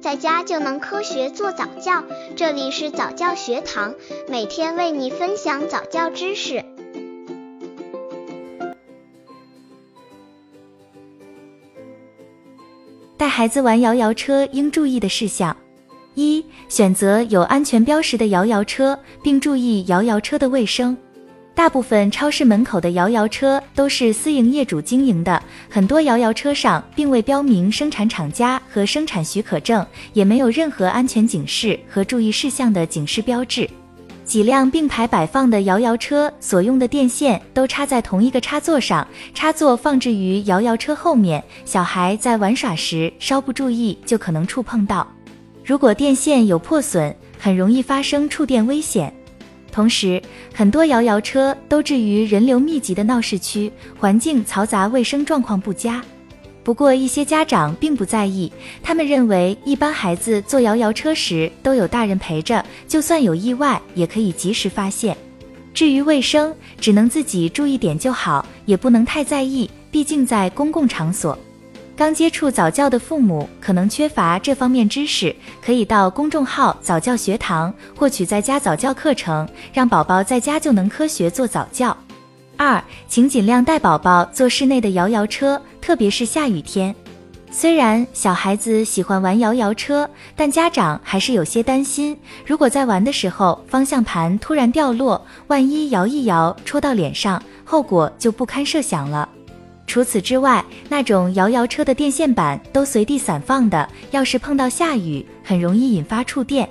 在家就能科学做早教。这里是早教学堂，每天为你分享早教知识。带孩子玩摇摇车应注意的事项：一、选择有安全标识的摇摇车，并注意摇摇车的卫生。大部分超市门口的摇摇车都是私营业主经营的，很多摇摇车上并未标明生产厂家和生产许可证，也没有任何安全警示和注意事项的警示标志。几辆并排摆放的摇摇车所用的电线都插在同一个插座上，插座放置于摇摇车后面，小孩在玩耍时稍不注意就可能触碰到。如果电线有破损，很容易发生触电危险。同时，很多摇摇车都置于人流密集的闹市区，环境嘈杂，卫生状况不佳。不过，一些家长并不在意，他们认为一般孩子坐摇摇车时都有大人陪着，就算有意外也可以及时发现。至于卫生，只能自己注意点就好，也不能太在意，毕竟在公共场所。刚接触早教的父母可能缺乏这方面知识，可以到公众号早教学堂获取在家早教课程，让宝宝在家就能科学做早教。二，请尽量带宝宝坐室内的摇摇车，特别是下雨天。虽然小孩子喜欢玩摇摇车，但家长还是有些担心，如果在玩的时候方向盘突然掉落，万一摇一摇戳到脸上，后果就不堪设想了。除此之外，那种摇摇车的电线板都随地散放的，要是碰到下雨，很容易引发触电。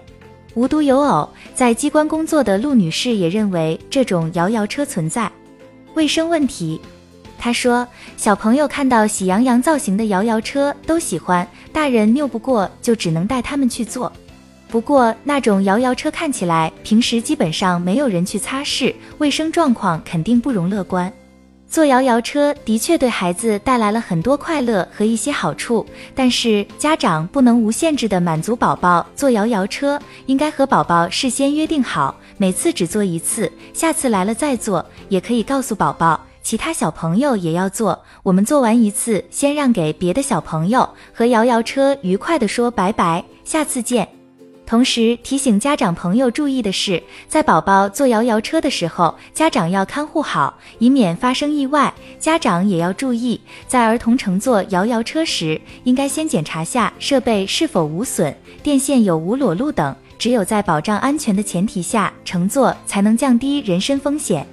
无独有偶，在机关工作的陆女士也认为这种摇摇车存在卫生问题。她说，小朋友看到喜羊羊造型的摇摇车都喜欢，大人拗不过就只能带他们去坐。不过那种摇摇车看起来平时基本上没有人去擦拭，卫生状况肯定不容乐观。坐摇摇车的确对孩子带来了很多快乐和一些好处，但是家长不能无限制的满足宝宝坐摇摇车，应该和宝宝事先约定好，每次只坐一次，下次来了再坐。也可以告诉宝宝，其他小朋友也要坐，我们坐完一次，先让给别的小朋友，和摇摇车愉快的说拜拜，下次见。同时提醒家长朋友注意的是，在宝宝坐摇摇车的时候，家长要看护好，以免发生意外。家长也要注意，在儿童乘坐摇摇车时，应该先检查下设备是否无损，电线有无裸露等。只有在保障安全的前提下乘坐，才能降低人身风险。